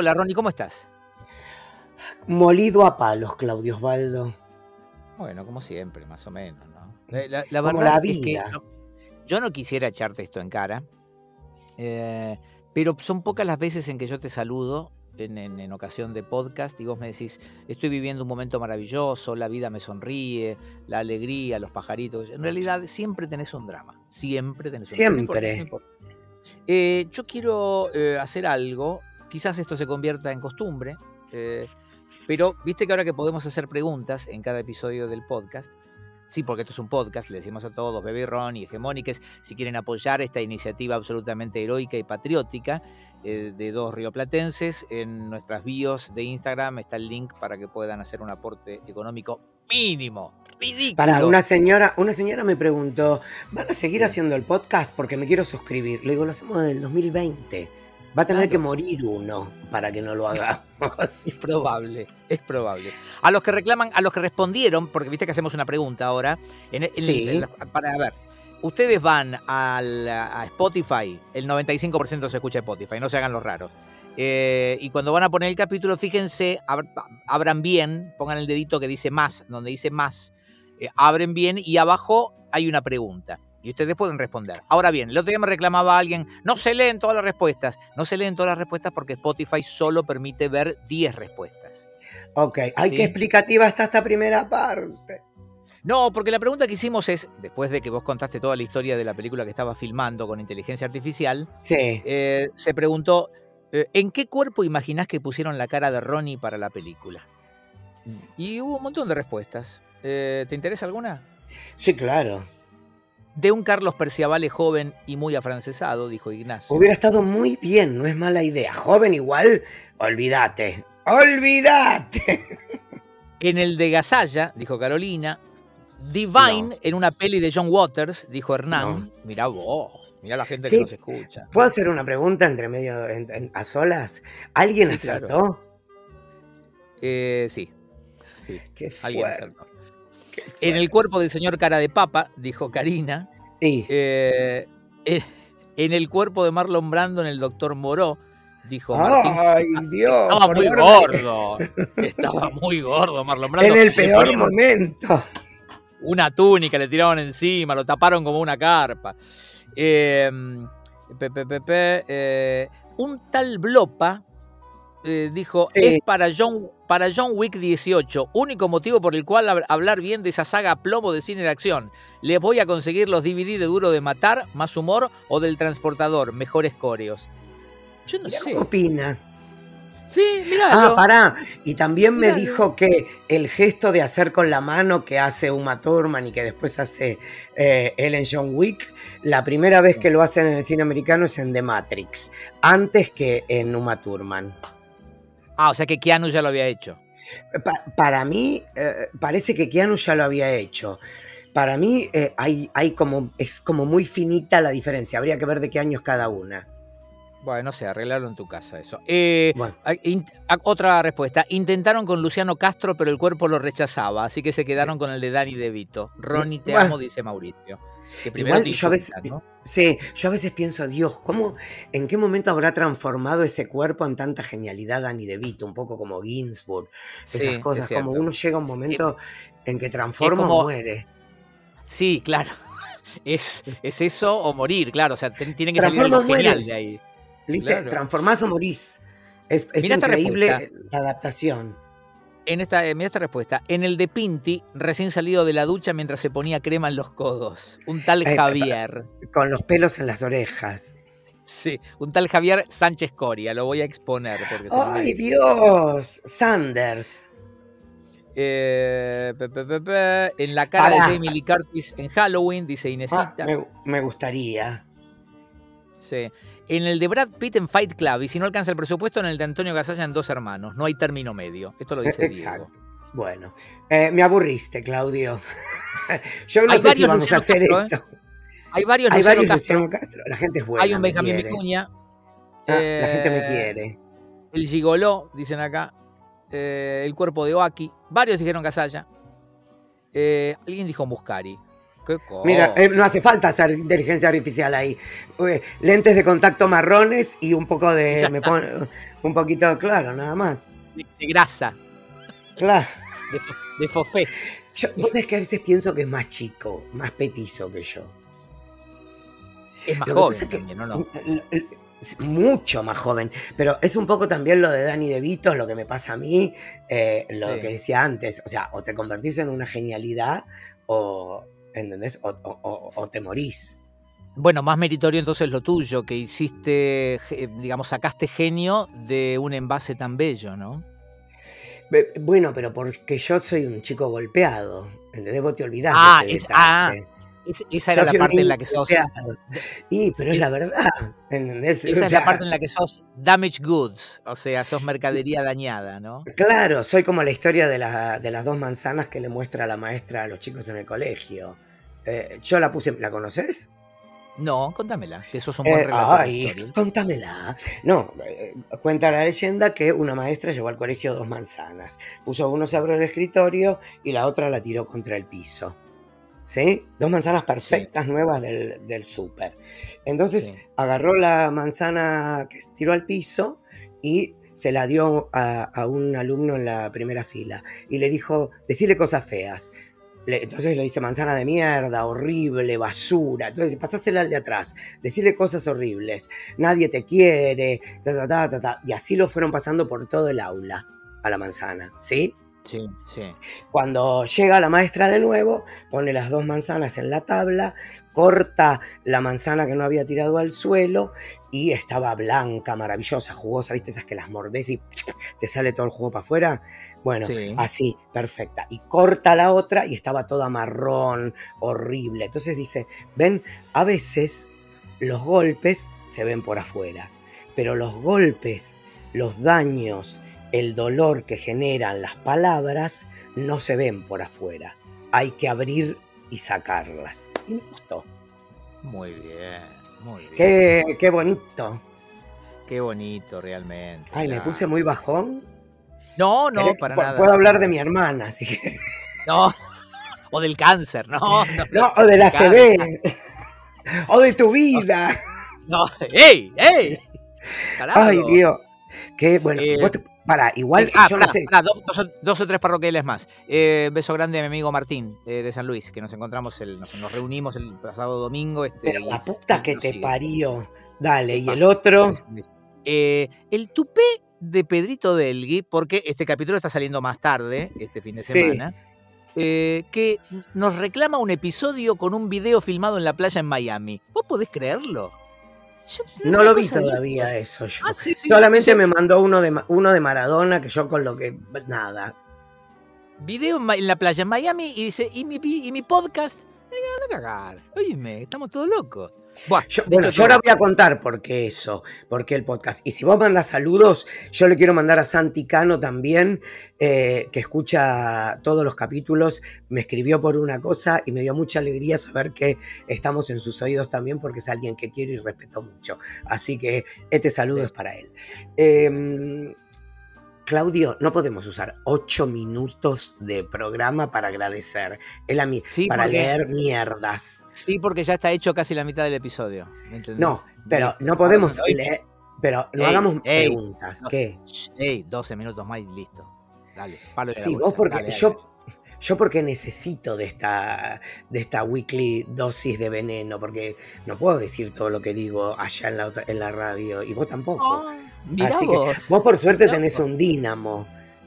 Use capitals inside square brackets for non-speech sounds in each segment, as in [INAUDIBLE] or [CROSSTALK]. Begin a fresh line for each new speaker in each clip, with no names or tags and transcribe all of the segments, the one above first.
Hola, Ronnie, ¿cómo estás?
Molido a palos, Claudio Osvaldo.
Bueno, como siempre, más o menos, ¿no? La, la
Como la
es que
vida.
no- yo no quisiera echarte esto en cara, eh, pero son pocas las veces en que yo te saludo en, en- en ocasión de podcast y vos me decís, estoy viviendo un momento maravilloso, la vida me sonríe, la alegría, los pajaritos. En realidad siempre tenés un drama, siempre tenés un drama.
Siempre.
no. Eh, yo quiero eh, hacer algo, quizás esto se convierta en costumbre, eh, pero viste que ahora que podemos hacer preguntas en cada episodio del podcast, sí, porque esto es un podcast, le decimos a todos, Bebé Ron y Hegemónicas, si quieren apoyar esta iniciativa absolutamente heroica y patriótica eh, de dos rioplatenses, en nuestras bios de Instagram está el link para que puedan hacer un aporte económico mínimo, ridículo.
Para una señora, una señora me preguntó, ¿van a seguir
Sí.
haciendo el podcast? Porque me quiero suscribir. Le digo, lo hacemos en el 2020. Va a tener
Claro.
que morir uno para que no lo hagamos. [LAUGHS]
Es probable, es probable. A los que reclaman, a los que respondieron, porque viste que hacemos una pregunta ahora, en, en-
Sí.
en para ver, ustedes van al- a Spotify, el 95% se escucha Spotify, no se hagan los raros. Eh, y cuando van a poner el capítulo, fíjense, ab- abran bien, pongan el dedito que dice más, donde dice más, eh, abren bien y abajo hay una pregunta. Y ustedes pueden responder. Ahora bien, el otro día me reclamaba alguien, no se leen todas las respuestas. No se leen todas las respuestas porque Spotify solo permite ver 10 respuestas.
Ok, ay,
Sí.
qué explicativa está esta primera parte.
No, porque la pregunta que hicimos es, después de que vos contaste toda la historia de la película que estaba filmando con inteligencia artificial,
Sí.
eh, se preguntó, eh, ¿en qué cuerpo imaginás que pusieron la cara de Ronnie para la película? Y hubo un montón de respuestas. Eh, ¿Te interesa alguna?
Sí, claro.
De un Carlos Perciavale joven y muy afrancesado, dijo Ignacio.
Hubiera estado muy bien, no es mala idea. Joven igual, olvídate. ¡Olvídate!
En el de Gasalla, dijo Carolina. Divine
No.
en una peli de John Waters, dijo Hernán.
No.
Mirá vos, mirá la gente que nos escucha.
¿Puedo hacer una pregunta entre medio, en- en- a solas? ¿Alguien
Sí, claro.
acertó?
Eh, sí, sí,
Qué
alguien acertó. En el cuerpo del señor cara de papa, dijo Karina.
Y-
Eh, eh, en el cuerpo de Marlon Brando, en el doctor Moró, dijo Martín.
¡Ay, Dios!
Estaba muy
gordo. [LAUGHS]
Estaba muy gordo Marlon Brando.
En el peor momento.
Una túnica le tiraron encima, lo taparon como una carpa. Eh, pe, pe, pe, pe, eh, un tal Blopa eh, dijo,
Sí.
es para John, para John Wick 18, único motivo por el cual hab- hablar bien de esa saga a plomo de cine de acción. Les voy a conseguir los DVD de Duro de Matar, más humor, o del Transportador, mejores coreos. Yo no sé.
¿Cómo opina?
Sí, mirá.
Ah, pará. Y también me dijo que el gesto de hacer con la mano que hace Uma Thurman y que después hace eh, él en John Wick, la primera vez que lo hacen en el cine americano es en The Matrix, antes que en Uma Thurman.
Ah, o sea que Keanu ya lo había hecho.
Pa- para mí, eh, parece que Keanu ya lo había hecho. Para mí, eh, hay, hay como, es como muy finita la diferencia. Habría que ver de qué años cada una.
Bueno, no sé, arreglarlo en tu casa eso. Eh,
Bueno,
Ah, ah, Otra respuesta. Intentaron con Luciano Castro, pero el cuerpo lo rechazaba, así que se quedaron con el de Dani De Vito. Ronnie, te
Bueno.
amo, dice Mauricio. Que
Igual yo a veces-
insultan, ¿no?
sí, yo a veces pienso, Dios, ¿cómo, ¿en qué momento habrá transformado ese cuerpo en tanta genialidad Danny DeVito? Un poco como Ginsburg,
Sí,
esas
es
cosas, como uno llega a un momento en que transforma
como-
o muere.
Sí, claro. [LAUGHS] Es, es eso o morir, claro. O sea, tiene que salir
Transforma
algo
o muere.
genial de ahí.
¿Viste?
claro.
Transformás o morís. Es, es increíble la adaptación.
En esta, eh, mira esta respuesta. En el de Pinti, recién salido de la ducha mientras se ponía crema en los codos. Un tal
Eh,
Javier.
Con los pelos en las orejas.
Sí, un tal Javier Sánchez Coria. Lo voy a exponer porque
¡Ay. Dios! Sanders.
Eh, pe, pe, pe, pe, en la cara
Pará.
de Jamie Lee Curtis en Halloween, dice
Ah,
Inesita.
me, me gustaría.
Sí. En el de Brad Pitt en Fight Club, y si no alcanza el presupuesto, en el de Antonio Gasalla en Dos Hermanos. No hay término medio. Esto lo dice
Exacto.
Diego.
Bueno, eh, me aburriste, Claudio. [LAUGHS] Yo no
Hay
sé si vamos a hacer
Castro,
esto.
Hay varios
Hay
Luciano
varios
Castro.
Luciano Castro. La gente es buena.
hay un Benjamín. Vicuña.
Ah, la gente me
eh,
quiere.
El Gigoló, dicen acá. eh, el cuerpo de Oaki. Varios dijeron Gasalla. Eh, alguien dijo Muscari. ¿Qué cosa?
Mira, eh, no hace falta hacer inteligencia artificial ahí. Eh, lentes de contacto marrones y un poco de. Me pon- Un poquito, claro, nada más.
De, grasa.
Claro.
De, fofé.
Yo, vos sabés que a veces pienso que es más chico, más petizo que yo.
Es más joven también, ¿no? no?
mucho más joven, pero es un poco también lo de Dani De Vito, lo que me pasa a mí, eh, lo que decía antes, o sea, o te convertís en una genialidad o, ¿entendés? O, te morís.
Bueno, más meritorio entonces lo tuyo, que hiciste, digamos, sacaste genio de un envase tan bello, ¿no?
Bueno, pero porque yo soy un chico golpeado, ¿entendés? Vos te olvidás
ah, de ese ah, esa era la parte en la que sos.
Y, pero es la verdad.
Esa es la parte en la que sos damaged goods, o sea, sos mercadería dañada, ¿no?
Claro, soy como la historia de, las dos manzanas que le muestra la maestra a los chicos en el colegio. Eh, yo la puse, ¿la conoces?
No, contámela, que sos un buen eh,
ay, contámela. No, eh, cuenta la leyenda que una maestra llevó al colegio dos manzanas. Puso uno sobre el escritorio y la otra la tiró contra el piso. ¿sí? Dos manzanas perfectas nuevas del, del súper. Entonces agarró la manzana que tiró al piso y se la dio a, un alumno en la primera fila y le dijo, decirle cosas feas. Entonces le dice manzana de mierda, horrible, basura. Entonces pasásela al de atrás, decirle cosas horribles. Nadie te quiere, y así lo fueron pasando por todo el aula a la manzana, ¿sí?
Sí, sí.
Cuando llega la maestra de nuevo, pone las dos manzanas en la tabla, corta la manzana que no había tirado al suelo y estaba blanca, maravillosa, jugosa, ¿viste? Esas que las mordés y te sale todo el jugo para afuera. Bueno, así, perfecta. Y corta la otra y estaba toda marrón, horrible. Entonces dice, ven, a veces los golpes se ven por afuera, pero los golpes, los daños, el dolor que generan las palabras no se ven por afuera. Hay que abrir y sacarlas. Y me gustó.
Muy bien, muy bien.
Qué, qué bonito.
Qué bonito, realmente.
Ay, me puse muy bajón.
No, no, para nada.
Puedo hablar de mi hermana, así que.
No, [LAUGHS] o del cáncer, no.
No, o de la CB. o de tu vida. [LAUGHS]
No, ¡ey! ¡ey!
Ay, Dios. Qué bueno. Eh, para, igual.
Ah, yo no sé. dos, o tres parroquiales más. Eh, beso grande a mi amigo Martín eh, de San Luis, que nos encontramos, el, nos, reunimos el pasado domingo. Este,
Pero la puta que te parió. Dale, y el otro.
Eh, el tupé de Pedrito Delgui, porque este capítulo está saliendo más tarde, este fin de semana. que nos reclama un episodio con un video filmado en la playa en Miami. ¿Vos podés creerlo?
no lo vi todavía eso. Yo. Ah, Solamente me mandó uno de, uno de Maradona, que yo con lo que. Nada.
Video en la playa en Miami y dice: ¿y mi, y mi podcast? cagar. Oíme, estamos todos locos.
Bueno, yo, ahora voy a contar por qué eso, por qué el podcast. Y si vos mandas saludos, yo le quiero mandar a Santi Cano también, eh, que escucha todos los capítulos, me escribió por una cosa y me dio mucha alegría saber que estamos en sus oídos también, porque es alguien que quiero y respeto mucho. Así que este saludo es para él. Eh, Claudio, no podemos usar ocho minutos de programa para agradecer. Es mí, para leer mierdas.
Sí, porque ya está hecho casi la mitad del episodio.
no, pero no podemos leer. Pero no hagamos preguntas. ¿Qué?
Ey, 12 minutos más y listo. Dale,
palo de Sí, vos porque yo. Yo porque necesito de esta, de esta weekly dosis de veneno, porque no puedo decir todo lo que digo allá en la, en la radio, y vos tampoco. Así que vos por suerte tenés un dínamo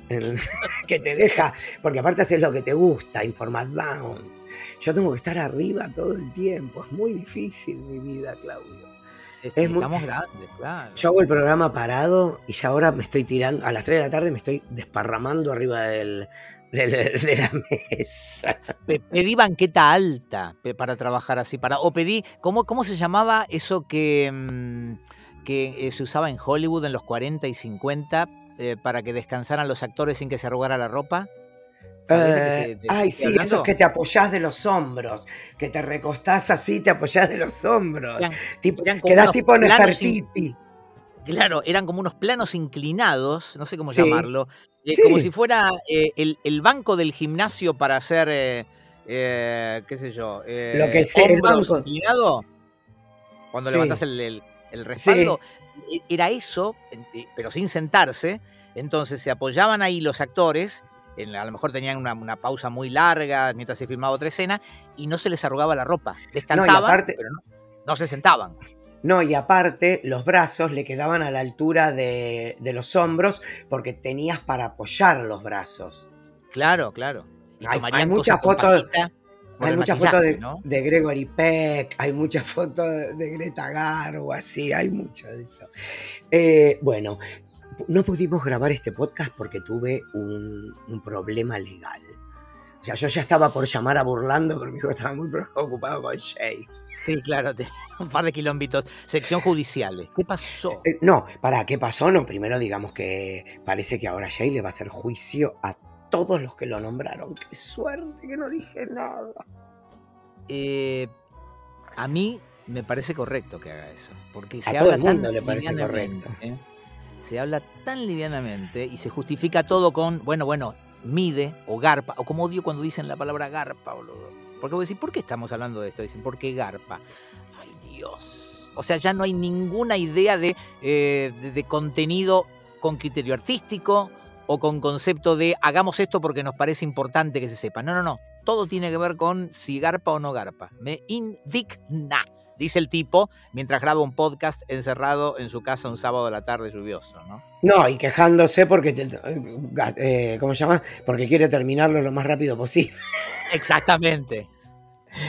[LAUGHS] que te deja, porque aparte haces lo que te gusta, información. Yo tengo que estar arriba todo el tiempo, es muy difícil mi vida, Claudio.
Estamos grandes, claro.
Yo hago el programa parado y ya ahora me estoy tirando, a las 3 de la tarde me estoy desparramando arriba del, de, la mesa.
Pedí banqueta alta para trabajar así. Para, o pedí, ¿cómo, cómo se llamaba eso que... Mm, que eh, se usaba en Hollywood en los 40 y 50 eh, para que descansaran los actores sin que se arrugara la ropa.
Eh, ay, sí, esos que te apoyás de los hombros, que te recostás así, te apoyás de los hombros. tipo, quedás tipo Nefertiti.
Claro, eran como unos planos inclinados, no sé cómo llamarlo, como si fuera el, banco del gimnasio para hacer, qué sé yo,
lo que sea,
inclinado. Cuando levantás el, el respaldo. e, era eso, eh, pero sin sentarse. Entonces se apoyaban ahí los actores, a lo mejor tenían una, pausa muy larga mientras se filmaba otra escena, y no se les arrugaba la ropa. Descansaban, pero no, se sentaban.
No, y aparte los brazos le quedaban a la altura de, los hombros porque tenías para apoyar los brazos.
Claro, claro.
hay, muchas fotos. Hay muchas fotos de, Gregory Peck, hay muchas fotos de Greta Garbo, así, hay mucho de eso. Eh, bueno, no pudimos grabar este podcast porque tuve un, problema legal. O sea, yo ya estaba por llamar a Burlando, pero mi hijo estaba muy preocupado con Shay.
Sí, claro, [LAUGHS] un par de kilómetros. Sección judicial. ¿Qué pasó?
Eh, no, para, ¿qué pasó? No, primero digamos que parece que ahora Shay le va a hacer juicio a todos los que lo nombraron. Qué suerte que no dije nada.
Eh, a mí me parece correcto que haga eso. Porque se
a
habla
todo el mundo le parece correcto.
¿eh? Se habla tan livianamente y se justifica todo con, bueno, bueno, mide o garpa, o como odio cuando dicen la palabra garpa, boludo. Porque vos decís, ¿por qué estamos hablando de esto? Dicen, ¿por qué garpa? Ay, Dios. O sea, ya no hay ninguna idea de, eh, de contenido con criterio artístico o con concepto de hagamos esto porque nos parece importante que se sepa. No, no, no. Todo tiene que ver con si garpa o no garpa. Me indigna, dice el tipo mientras graba un podcast encerrado en su casa un sábado de la tarde lluvioso, ¿no?
No, y quejándose porque, eh, ¿cómo se llama? Porque quiere terminarlo lo más rápido posible.
Exactamente.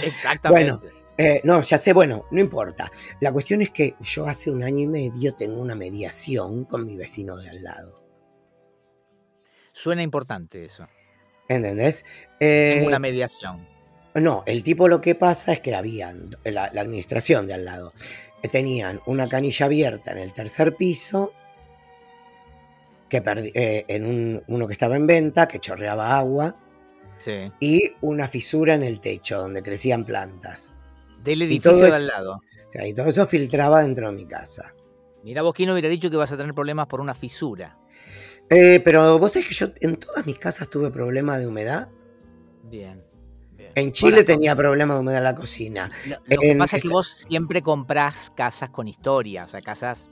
Exactamente.
Bueno, eh, no, ya sé, bueno, no importa. La cuestión es que yo hace un año y medio tengo una mediación con mi vecino de al lado.
Suena importante eso.
¿Entendés?
Eh, una mediación.
No, el tipo lo que pasa es que habían, la, administración de al lado, eh, tenían una canilla abierta en el tercer piso, que eh, en uno que estaba en venta, que chorreaba agua, y una fisura en el techo donde crecían plantas.
Del edificio de al lado.
O sea, y todo eso filtraba dentro de mi casa.
Mira, vos quién hubiera dicho que vas a tener problemas por una fisura.
Eh, pero vos sabés que yo en todas mis casas tuve problemas de humedad.
Bien.
En Chile tenía problemas de humedad en la cocina.
Lo, que pasa es que vos siempre comprás casas con historia, o sea, casas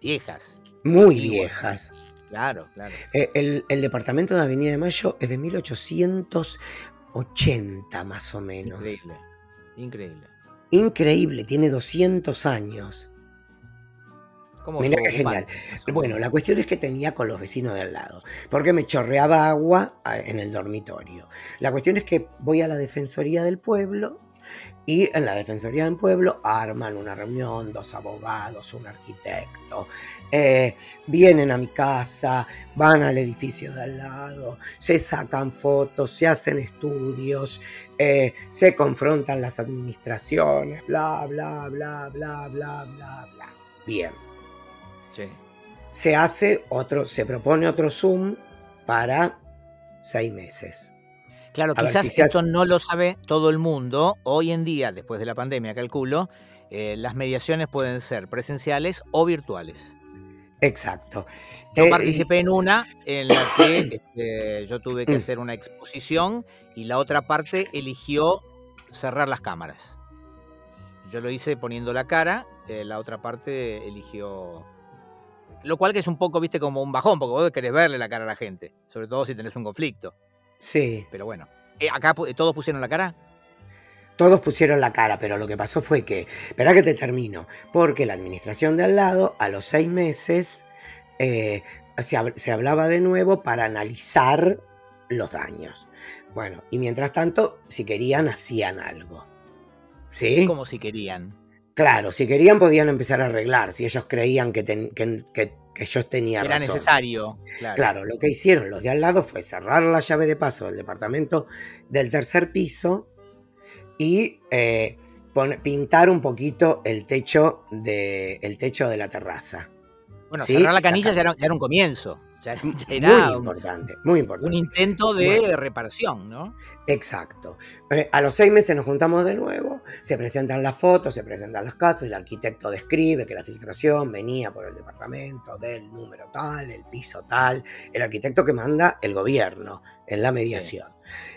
viejas.
Muy viejas.
Claro, claro.
Eh, el, el, departamento de Avenida de Mayo es de 1880 más o menos.
Increíble. Increíble.
Increíble, tiene 200 años. Mira qué genial. Bueno, la cuestión es que tenía con los vecinos de al lado, porque me chorreaba agua en el dormitorio. La cuestión es que voy a la Defensoría del Pueblo y en la Defensoría del Pueblo arman una reunión, dos abogados, un arquitecto, eh, vienen a mi casa, van al edificio de al lado, se sacan fotos, se hacen estudios, eh, se confrontan las administraciones, bla, bla, bla, bla, bla, bla, bla. Bien. Se hace otro, se propone otro Zoom para seis meses.
Claro, quizás esto no lo sabe todo el mundo. Hoy en día, después de la pandemia, calculo, eh, las mediaciones pueden ser presenciales o virtuales.
Exacto.
Yo eh, participé en una en la que [COUGHS] este, yo tuve que mm. hacer una exposición y la otra parte eligió cerrar las cámaras. Yo lo hice poniendo la cara, eh, la otra parte eligió lo cual que es un poco, viste, como un bajón, porque vos querés verle la cara a la gente, sobre todo si tenés un conflicto.
Sí.
Pero bueno, eh, ¿acá todos pusieron la cara?
Todos pusieron la cara, pero lo que pasó fue que, espera que te termino, porque la administración de al lado, a los seis meses, eh, se, hablaba de nuevo para analizar los daños. Bueno, y mientras tanto, si querían, hacían algo. ¿Sí?
Como si querían.
Claro, si querían podían empezar a arreglar, si ellos creían que, que, que, que, ellos tenían
Era necesario.
Claro. lo que hicieron los de al lado fue cerrar la llave de paso del departamento del tercer piso y eh, pintar un poquito el techo de, el techo de la terraza.
Bueno, cerrar la canilla ya era, un comienzo.
Muy importante, muy importante.
Un intento de reparación, ¿no?
Exacto. Eh, a los seis meses nos juntamos de nuevo, se presentan las fotos, se presentan los casos, el arquitecto describe que la filtración venía por el departamento del número tal, el piso tal, el arquitecto que manda el gobierno en la mediación.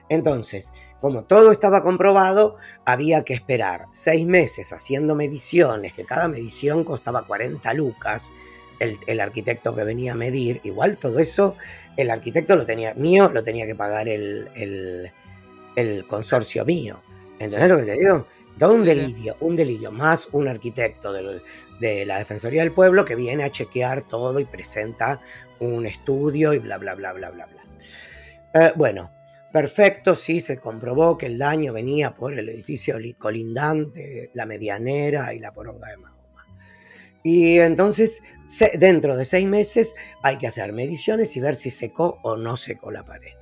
Entonces, como todo estaba comprobado, había que esperar seis meses haciendo mediciones, que cada medición costaba 40 lucas, el, arquitecto que venía a medir, igual todo eso, el arquitecto lo tenía mío, lo tenía que pagar el, consorcio mío. ¿Entendés lo que te digo? Todo un delirio, un delirio, más un arquitecto de la Defensoría del Pueblo que viene a chequear todo y presenta un estudio y bla, bla, bla, bla, bla, bla. Eh, bueno, perfecto, sí, se comprobó que el daño venía por el edificio colindante, la medianera y la poronga de Mahoma. Y entonces dentro de seis meses hay que hacer mediciones y ver si secó o no secó la pared.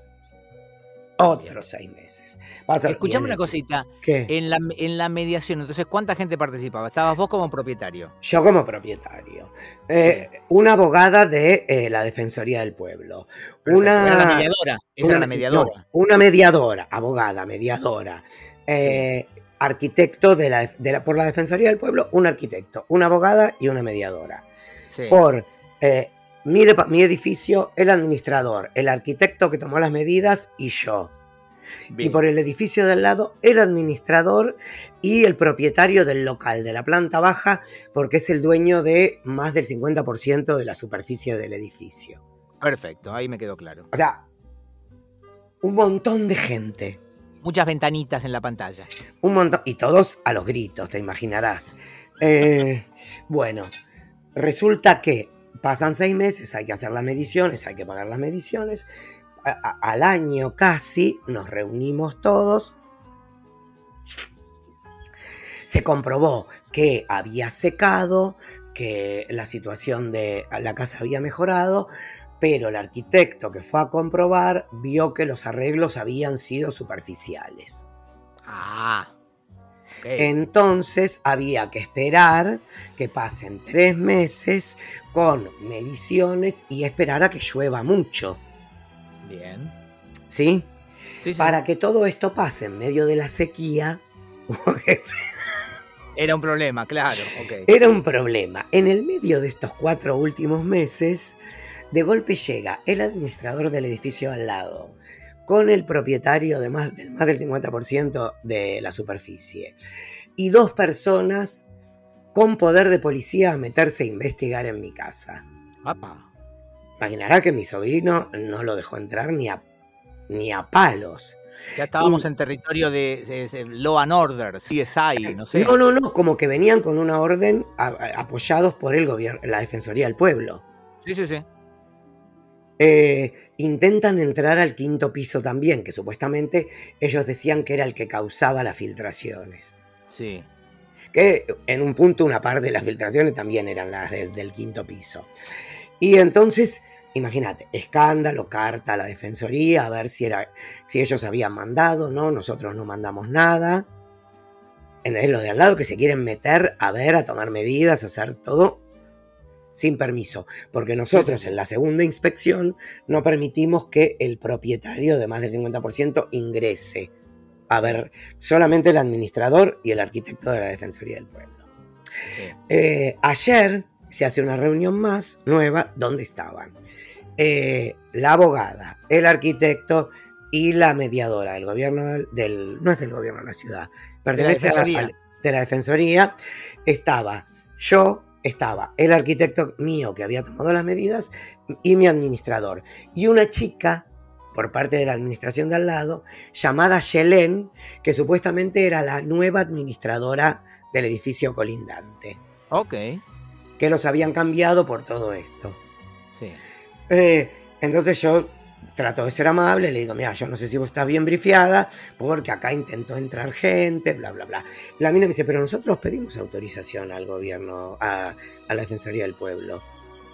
Otros seis meses.
Escuchame una cosita. En la, en la mediación, entonces, ¿cuánta gente participaba? ¿Estabas vos como propietario?
Yo como propietario. Eh, una abogada de eh, la Defensoría del Pueblo. Una,
era la mediadora. Esa era la mediadora.
una mediadora, abogada, mediadora. Eh, arquitecto de la, por la Defensoría del Pueblo, un arquitecto, una abogada y una mediadora por eh, mi, edificio, el administrador, el arquitecto que tomó las medidas y yo. Y por el edificio del lado, el administrador y el propietario del local, de la planta baja, porque es el dueño de más del 50% de la superficie del edificio.
Perfecto, ahí me quedó claro.
O sea, un montón de gente.
Muchas ventanitas en la pantalla.
Un montón, y todos a los gritos, te imaginarás. Eh, [LAUGHS] bueno, Resulta que pasan seis meses, hay que hacer las mediciones, hay que pagar las mediciones. al año casi nos reunimos todos. Se comprobó que había secado, que la situación de la casa había mejorado, pero el arquitecto que fue a comprobar vio que los arreglos habían sido superficiales.
Ah.
Entonces había que esperar que pasen tres meses con mediciones y esperar a que llueva mucho.
Bien.
¿Sí? Para que todo esto pase en medio de la sequía. [LAUGHS]
Era un problema, claro.
Era un problema. En el medio de estos cuatro últimos meses, de golpe llega el administrador del edificio al lado, con el propietario de más, del más del 50% de la superficie. Y dos personas con poder de policía a meterse a investigar en mi casa.
Papa.
Imaginará que mi sobrino no lo dejó entrar ni a, ni a palos.
Ya estábamos en territorio de, Law and Order, CSI, no sé.
No, no, no, como que venían con una orden apoyados por el gobierno, la Defensoría del Pueblo.
Sí, sí, sí.
Eh, intentan entrar al quinto piso también, que supuestamente ellos decían que era el que causaba las filtraciones.
Sí.
Que en un punto una parte de las filtraciones también eran las del quinto piso. Y entonces, imagínate, escándalo, carta a la defensoría, a ver si, era, si ellos habían mandado, no, nosotros no mandamos nada. En los de al lado que se quieren meter a ver, a tomar medidas, a hacer todo sin permiso, porque nosotros en la segunda inspección no permitimos que el propietario de más del 50% ingrese. A ver, solamente el administrador y el arquitecto de la Defensoría del Pueblo. Eh, ayer se hace una reunión más nueva donde estaban eh, la abogada, el arquitecto y la mediadora del gobierno del, no es del gobierno de la ciudad, pertenece a la, de la Defensoría. Estaba yo, estaba el arquitecto mío que había tomado las medidas y mi administrador. Y una chica, por parte de la administración de al lado, llamada Yelén, que supuestamente era la nueva administradora del edificio colindante.
Ok.
Que los habían cambiado por todo esto.
Sí.
Eh, entonces yo trato de ser amable, le digo, mira, yo no sé si vos estás bien brifiada, porque acá intentó entrar gente, bla, bla, bla. La mina me dice, pero nosotros pedimos autorización al gobierno, a, la Defensoría del Pueblo.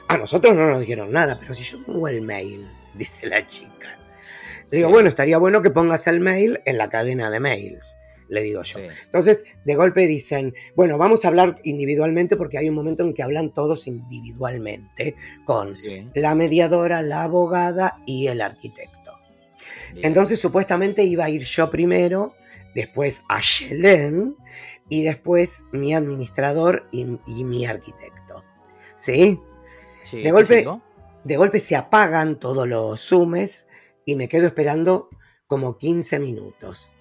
A nosotros no nos dijeron nada, pero si yo tengo el mail, [LAUGHS] dice la chica. Le digo, bueno, estaría bueno que pongas el mail en la cadena de mails. Le digo yo. Entonces, de golpe dicen, bueno, vamos a hablar individualmente porque hay un momento en que hablan todos individualmente con la mediadora, la abogada y el arquitecto. Entonces, supuestamente iba a ir yo primero, después a Shelen y después mi administrador y, mi arquitecto. ¿Sí? de, golpe, de golpe se apagan todos los zoomes y me quedo esperando como 15 minutos.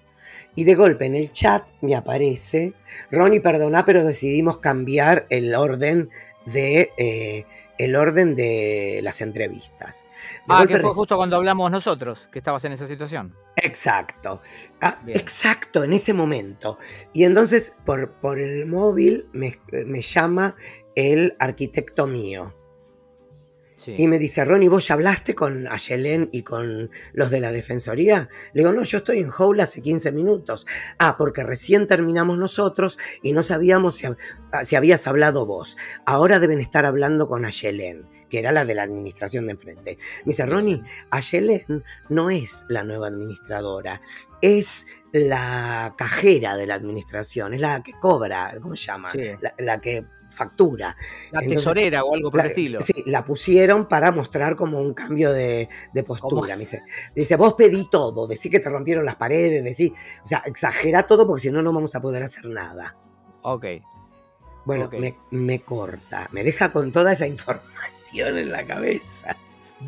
Y de golpe en el chat me aparece, Ronnie, perdona, pero decidimos cambiar el orden de eh, el orden de las entrevistas.
ah, que fue justo cuando hablamos nosotros, que estabas en esa situación.
Exacto, ah, exacto, en ese momento. Y entonces por, por el móvil me, me llama el arquitecto mío. Y me dice, Ronnie, ¿vos ya hablaste con Ayelen y con los de la Defensoría? Le digo, no, yo estoy en Howl hace 15 minutos. Ah, porque recién terminamos nosotros y no sabíamos si, ah, si habías hablado vos. Ahora deben estar hablando con Ayelen que era la de la administración de enfrente. Me dice, Ronnie, Ayelen no es la nueva administradora, es la cajera de la administración, es la que cobra, ¿cómo se llama? la, que factura.
La tesorera o algo por el estilo.
Sí, la pusieron para mostrar como un cambio de, postura. [LAUGHS] dice, dice, vos pedí todo, decí que te rompieron las paredes, decí, o sea, exagera todo porque si no, no vamos a poder hacer nada.
Ok.
Bueno, Me, me corta, me deja con toda esa información en la cabeza.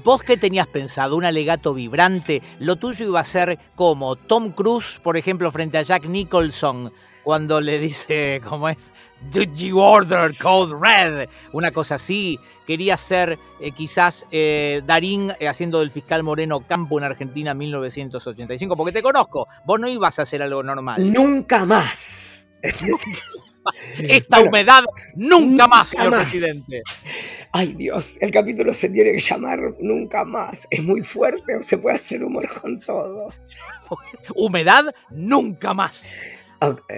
¿Vos qué tenías pensado? ¿Un alegato vibrante? ¿Lo tuyo iba a ser como Tom Cruise, por ejemplo, frente a Jack Nicholson, cuando le dice, ¿cómo es? Did you order Code Red? Una cosa así. Quería ser eh, quizás eh, Darín eh, haciendo del fiscal Moreno Campo en Argentina en 1985, porque te conozco. Vos no ibas a hacer algo normal.
Nunca más. [LAUGHS]
Esta humedad nunca, más, señor presidente.
Ay Dios, el capítulo se tiene que llamar Nunca más. ¿Es muy fuerte o se puede hacer humor con todo? [LAUGHS]
humedad nunca más.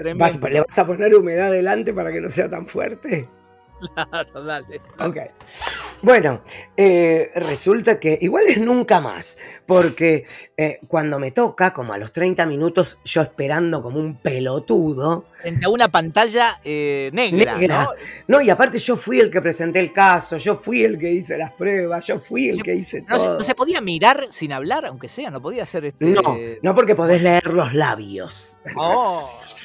¿Le vas a poner humedad delante para que no sea tan fuerte? [LAUGHS]
Claro, dale.
Ok. Bueno, eh, resulta que igual es nunca más, porque eh, cuando me toca, como a los 30 minutos, yo esperando como un pelotudo.
Frente a una pantalla eh, negra. ¿no?
¿no? y aparte yo fui el que presenté el caso, yo fui el que hice las pruebas, yo fui el que hice
no,
todo.
¿No se podía mirar sin hablar, aunque sea? ¿No podía ser este...
No, no porque podés leer los labios.
Oh. [LAUGHS]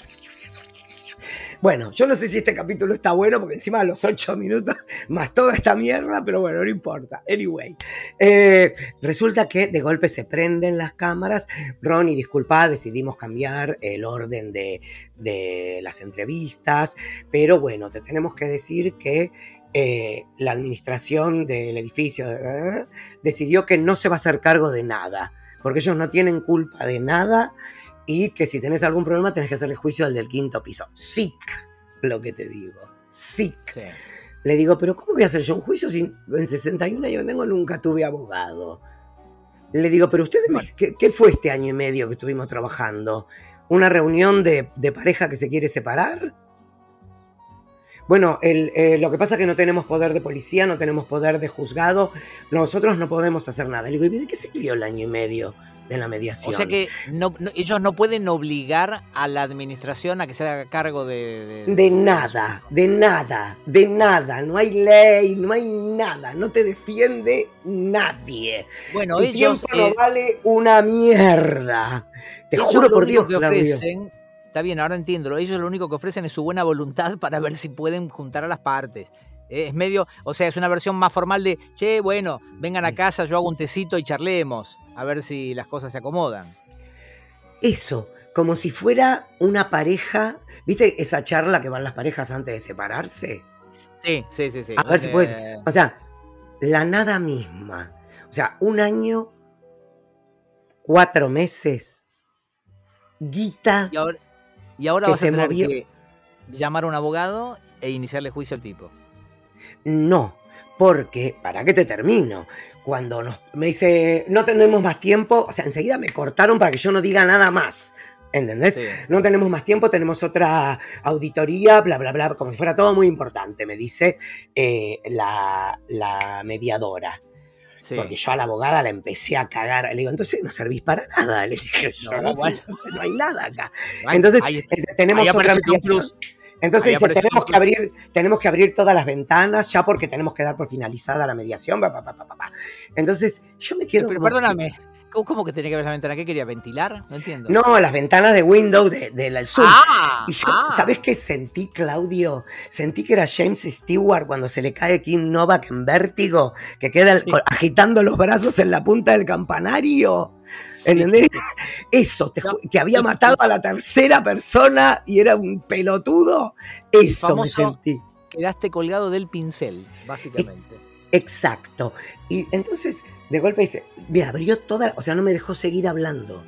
Bueno, yo no sé si este capítulo está bueno, porque encima de los ocho minutos, [LAUGHS] más toda esta mierda, pero bueno, no importa. Anyway, eh, resulta que de golpe se prenden las cámaras. Ronnie, disculpa, decidimos cambiar el orden de, las entrevistas, pero bueno, te tenemos que decir que eh, la administración del edificio eh, decidió que no se va a hacer cargo de nada, porque ellos no tienen culpa de nada y que si tenés algún problema tenés que hacerle juicio al del quinto piso. SIC, lo que te digo. SIC. Le digo, pero ¿cómo voy a hacer yo un juicio si en 61 años tengo nunca tuve abogado? Le digo, pero ustedes, ¿qué, fue este año y medio que estuvimos trabajando? ¿Una reunión de, pareja que se quiere separar? Bueno, eh, lo que pasa es que no tenemos poder de policía, no tenemos poder de juzgado, nosotros no podemos hacer nada. Le digo, ¿y de qué sirvió el año y medio? De la mediación.
O sea que ellos no pueden obligar a la administración a que se haga cargo de,
de... nada, de nada, de nada. No hay ley, no hay nada. No te defiende nadie.
Bueno,
tu
ellos...
tiempo no eh, vale una mierda. Te juro por Dios, que ofrecen,
Está bien, ahora entiendo. Ellos lo único que ofrecen es su buena voluntad [LAUGHS] para ver si pueden juntar a las partes. Es medio, o sea, es una versión más formal de, che, bueno, vengan a casa, yo hago un tecito y charlemos, a ver si las cosas se acomodan.
Eso, como si fuera una pareja, ¿viste esa charla que van las parejas antes de separarse?
Sí, sí, sí, sí.
A ver si puedes, o sea, la nada misma. O sea, un año, cuatro meses, guita.
Y ahora, y ahora vas a tener que llamar a un abogado e iniciarle juicio al tipo.
No, porque, ¿para qué te termino? Cuando nos, me dice, no tenemos más tiempo, o sea, enseguida me cortaron para que yo no diga nada más. ¿Entendés? No tenemos más tiempo, tenemos otra auditoría, bla, bla, bla, como si fuera todo muy importante, me dice eh, la, mediadora. Porque yo a la abogada la empecé a cagar. Le digo, entonces no servís para nada. Le dije, no, [LAUGHS] no, hay nada acá. entonces, tenemos otra entonces dice, tenemos que, abrir, tenemos que abrir todas las ventanas ya porque tenemos que dar por finalizada la mediación. Entonces yo me quedo...
Pero perdóname, ¿Cómo, que tenía que ver la ventana? ¿Qué quería? ¿Ventilar? No entiendo.
No, las ventanas de Windows de, de Zoom. Ah, y yo, ah. ¿sabes qué sentí, Claudio? Sentí que era James Stewart cuando se le cae Kim Novak en vértigo, que queda agitando los brazos en la punta del campanario. ¿Entendés? Eso, que había matado a la tercera persona y era un pelotudo. Eso me sentí.
Quedaste colgado del pincel, básicamente.
Exacto. Y entonces, de golpe dice, me abrió toda, o sea, no me dejó seguir hablando.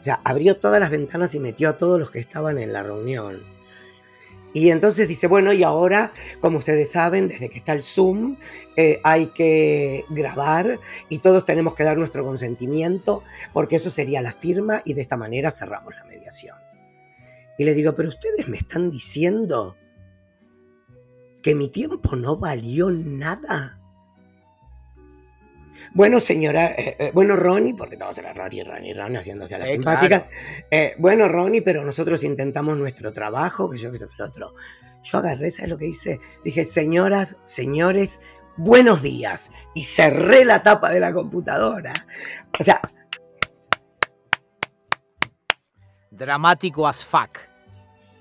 Sea, abrió todas las ventanas y metió a todos los que estaban en la reunión. Y entonces dice, bueno, y ahora, como ustedes saben, desde que está el Zoom, eh, hay que grabar y todos tenemos que dar nuestro consentimiento, porque eso sería la firma y de esta manera cerramos la mediación. Y le digo, pero ustedes me están diciendo que mi tiempo no valió nada. Bueno, señora, eh, eh, bueno, Ronnie, porque todos eran Ronnie, Ronnie, Ronnie, haciéndose a la simpática. Eh, bueno, Ronnie, pero nosotros intentamos nuestro trabajo, que yo, que el otro. Yo agarré, ¿sabes lo que hice? Dije, señoras, señores, buenos días. Y cerré la tapa de la computadora. O sea.
Dramático as fuck.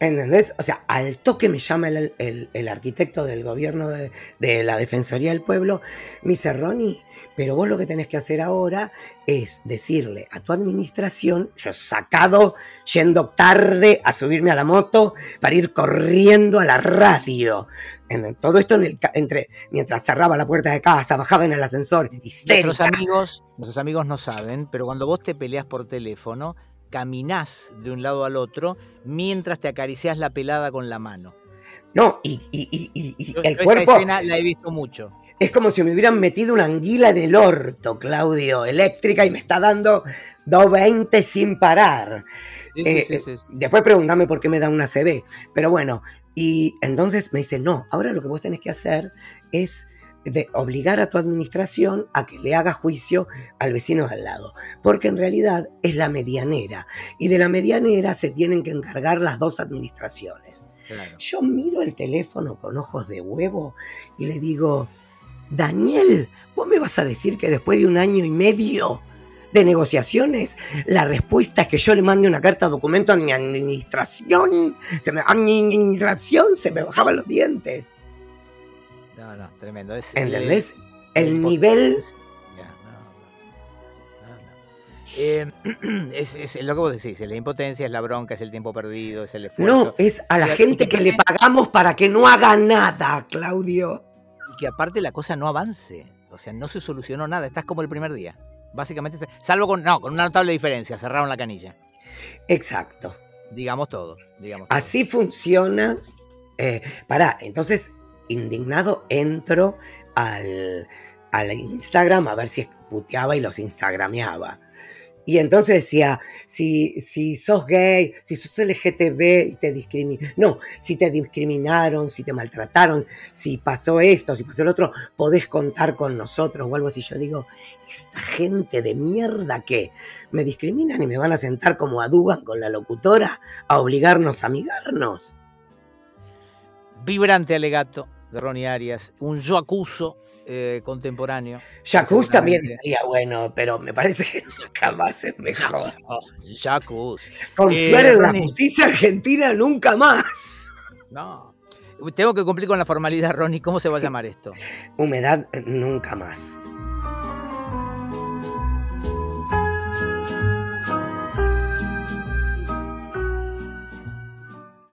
¿Entendés? O sea, al toque me llama el, arquitecto del gobierno de, la Defensoría del Pueblo, me dice, Ronnie, pero vos lo que tenés que hacer ahora es decirle a tu administración, yo sacado, yendo tarde a subirme a la moto para ir corriendo a la radio. En, todo esto entre, mientras cerraba la puerta de casa, bajaba en el ascensor, histérica.
Nuestros amigos, nuestros amigos no saben, pero cuando vos te peleas por teléfono, caminás de un lado al otro mientras te acaricias la pelada con la mano.
No, y, el cuerpo.
escena la he visto mucho.
Es como si me hubieran metido una anguila en el orto, Claudio, eléctrica, y me está dando 220 sin parar. Eh, después pregúntame por qué me da una CB. Pero bueno, y entonces me dice, no, ahora lo que vos tenés que hacer es de obligar a tu administración a que le haga juicio al vecino de al lado, porque en realidad es la medianera y de la medianera se tienen que encargar las dos administraciones. Yo miro el teléfono con ojos de huevo y le digo, Daniel, ¿vos me vas a decir que después de un año y medio de negociaciones, la respuesta es que yo le mande una carta de documento a mi administración? Se me, administración se me bajaban los dientes.
No, no, tremendo. Es,
¿Entendés? El, nivel...
es, lo que vos decís, la impotencia es la bronca, es el tiempo perdido, es el esfuerzo.
No, es a la gente que le pagamos para que no haga nada, Claudio.
Y que aparte la cosa no avance, o sea, no se solucionó nada, estás como el primer día. Básicamente, salvo con, no, con una notable diferencia, cerraron la canilla.
Exacto.
Digamos todo. Digamos
Así funciona. Eh, pará, entonces indignado, entro al, al Instagram a ver si puteaba y los instagrameaba. Y entonces decía, si, si sos gay, si sos LGTB y te discriminaron, no, si te discriminaron, si te maltrataron, si pasó esto, si pasó el otro, podés contar con nosotros o algo así. Yo digo, esta gente de mierda que me discriminan y me van a sentar como aduban con la locutora a obligarnos a amigarnos.
Vibrante alegato de Ronnie Arias, un yo acuso eh, contemporáneo.
Jacuz también sería bueno, pero me parece que [LAUGHS] nunca más es mejor.
Jacuz.
Confiar en la justicia argentina nunca más.
No. Tengo que cumplir con la formalidad, Ronnie. ¿Cómo se va a llamar esto?
Humedad nunca más.